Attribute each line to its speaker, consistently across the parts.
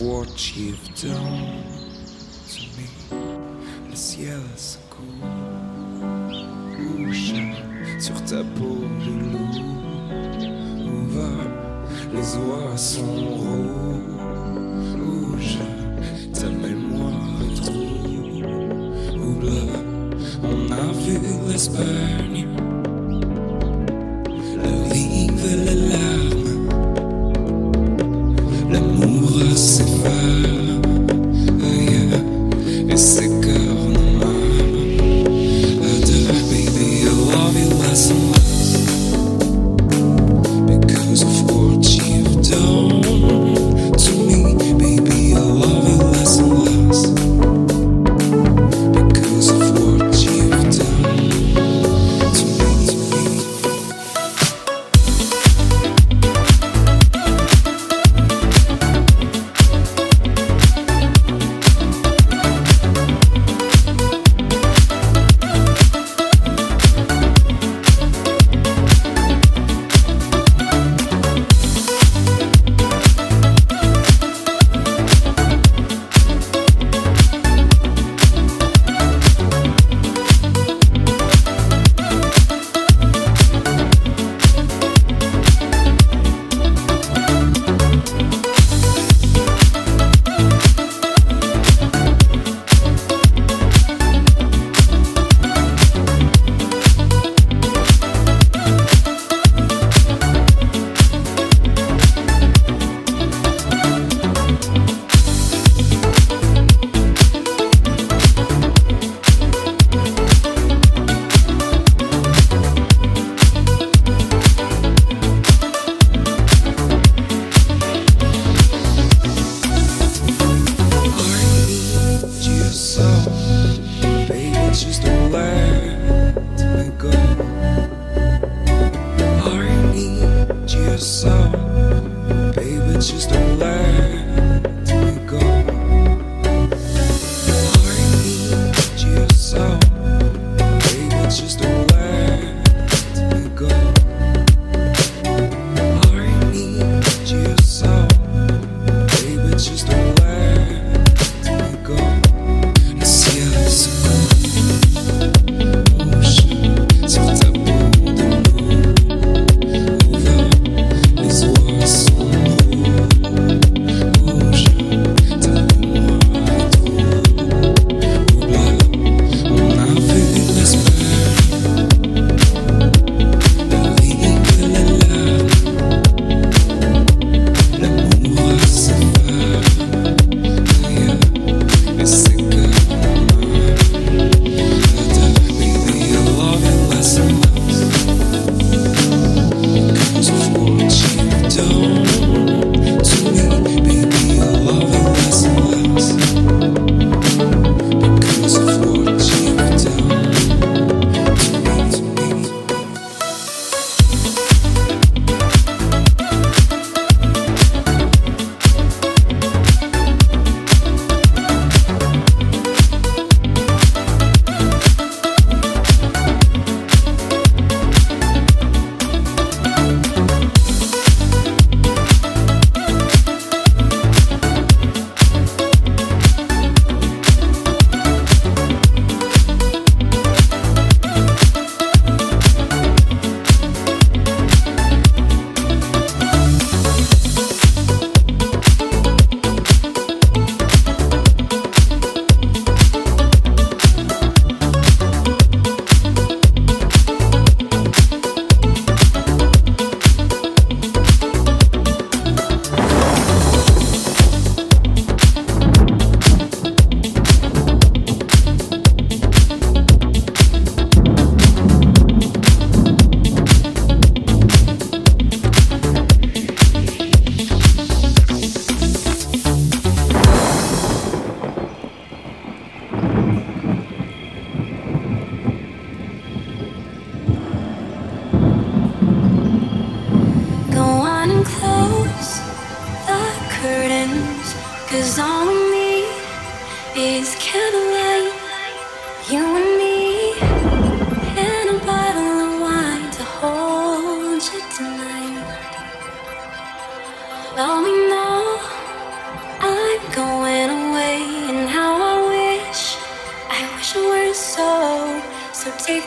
Speaker 1: what you've done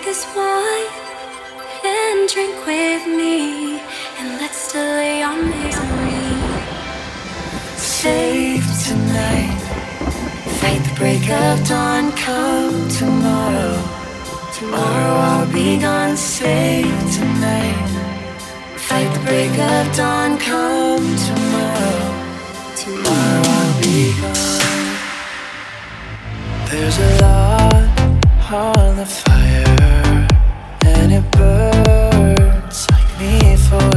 Speaker 2: this wine and drink with me, and let's delay our misery.
Speaker 3: Save tonight, fight the break of dawn. Come tomorrow, tomorrow I'll be gone. Save tonight, fight the break of dawn. Come tomorrow, tomorrow I'll be gone. There's a lot upon the fire and it burns like me for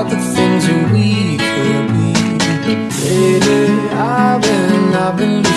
Speaker 3: about the
Speaker 2: things that we could
Speaker 3: be.
Speaker 4: Baby, I've been, I've been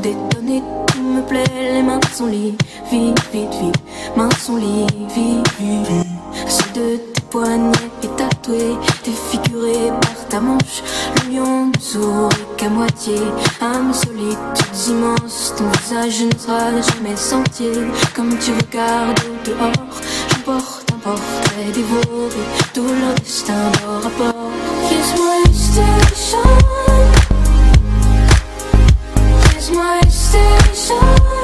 Speaker 4: tout détonné, tout me plaît, les mains sont libres, vite, vite, vite, mains sont libres, vite, vite, vite. Celle de tes poignets est tatouée, défigurée par ta manche, le lion ne sourit qu'à moitié, âme solide, toute immense, ton visage ne sera jamais sentier, comme tu regardes dehors, j'emporte un portrait dévoré, tout leur destin, leur rapport. Kiss my station. I
Speaker 5: still show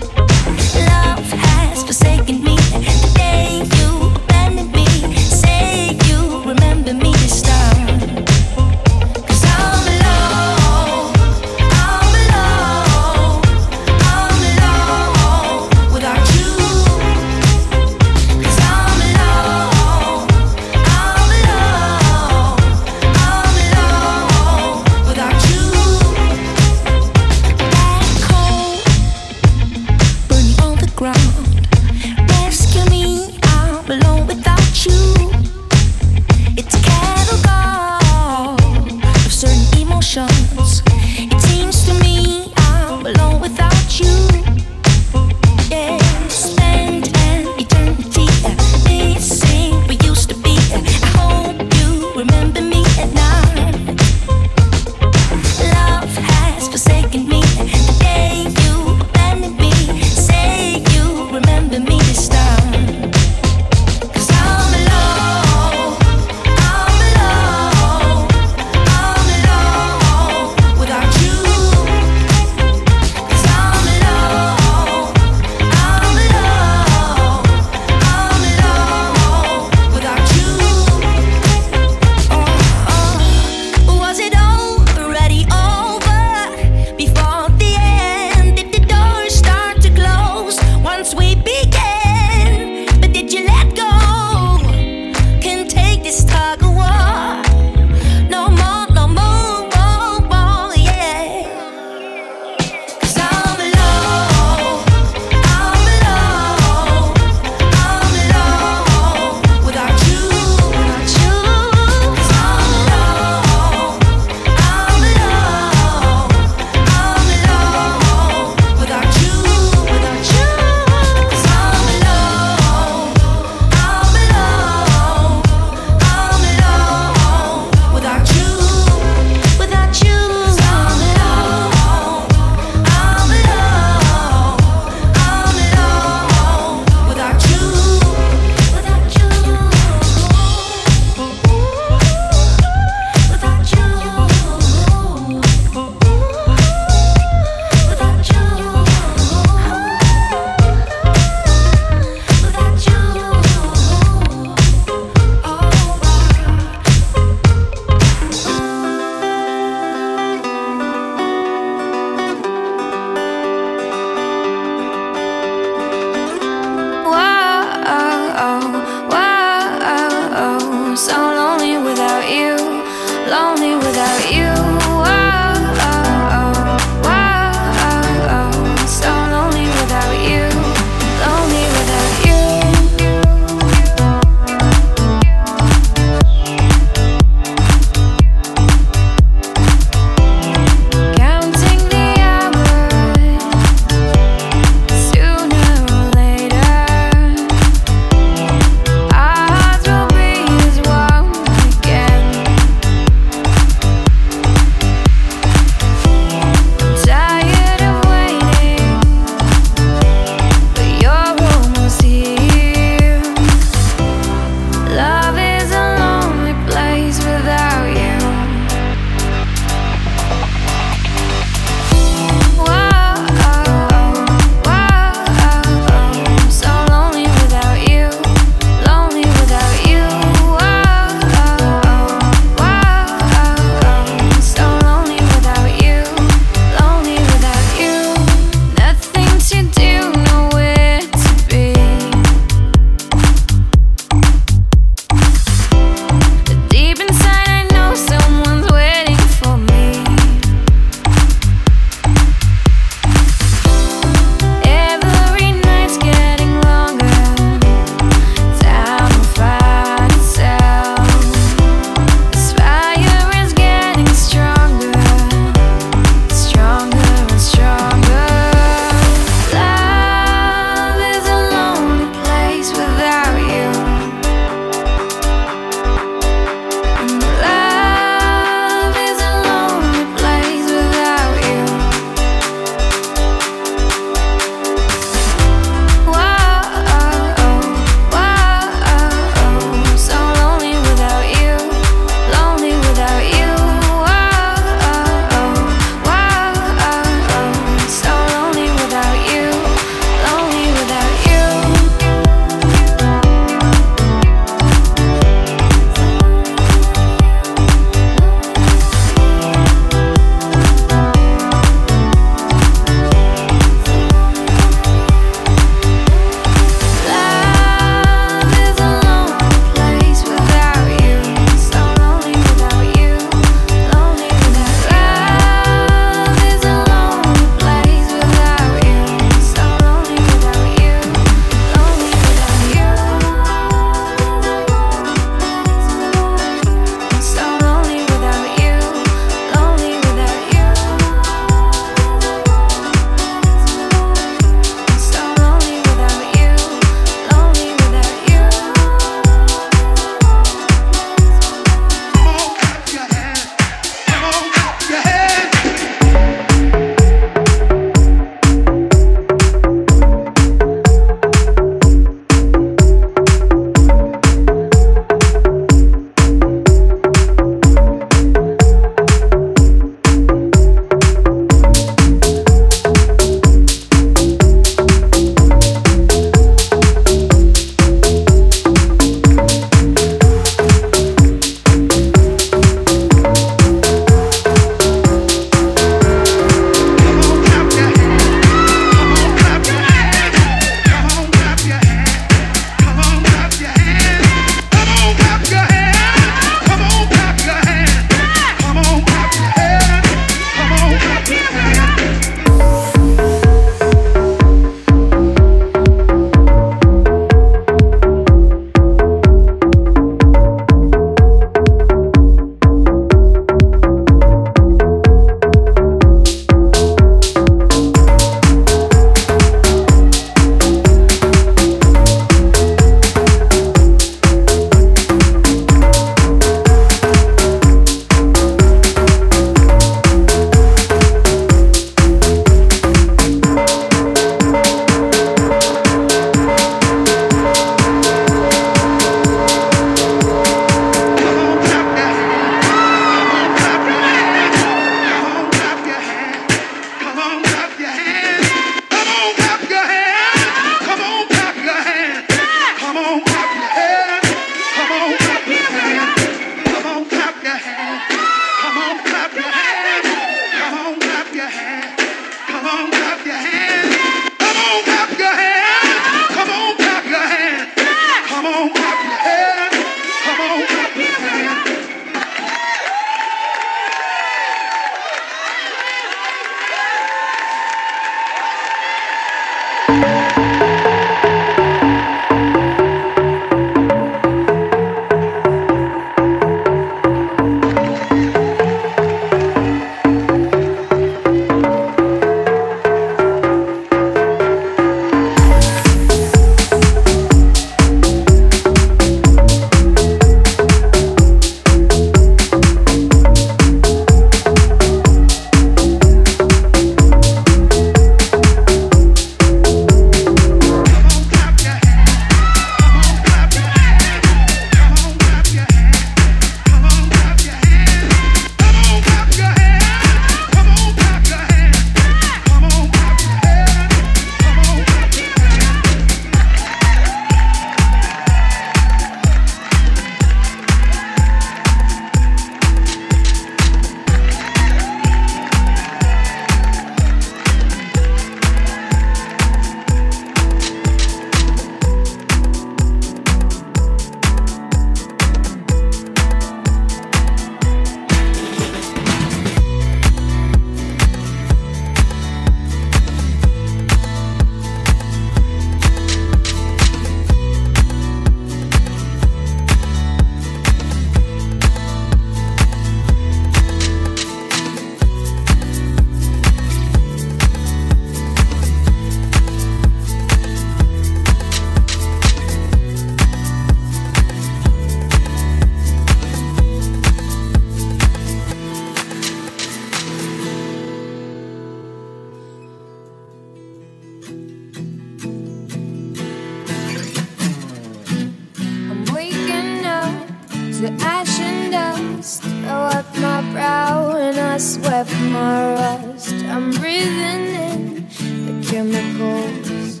Speaker 5: and dust. I wipe my brow and I sweat my rust. I'm breathing in the chemicals.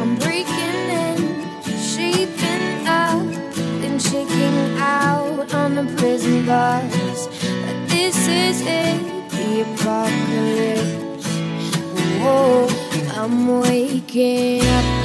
Speaker 5: I'm breaking in, shaping up, then shaking out on the prison bars. But this is it, the apocalypse. Whoa, I'm waking up.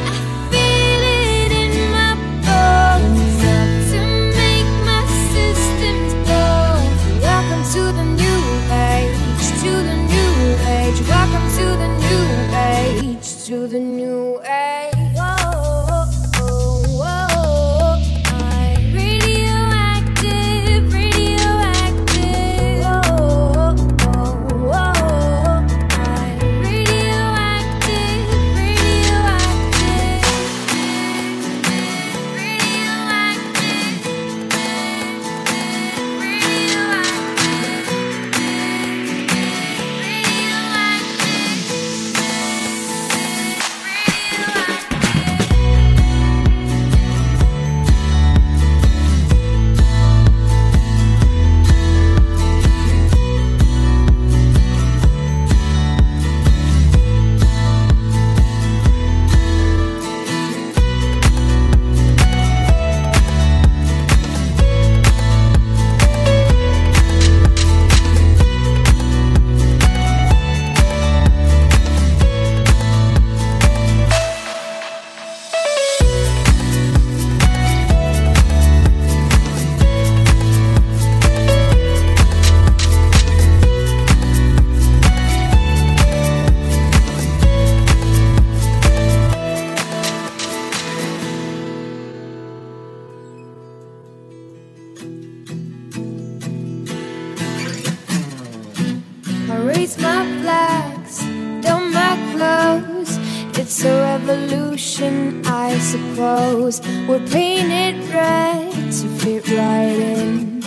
Speaker 5: I raise my flags, don my clothes. It's a revolution, I suppose. We're painted red to fit right in.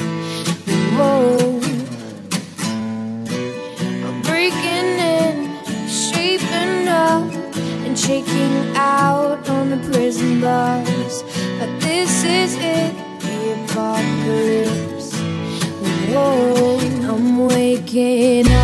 Speaker 5: Whoa. I'm breaking in, shaping up, and shaking out on the prison bars. But this is it, the apocalypse. Whoa, I'm waking up.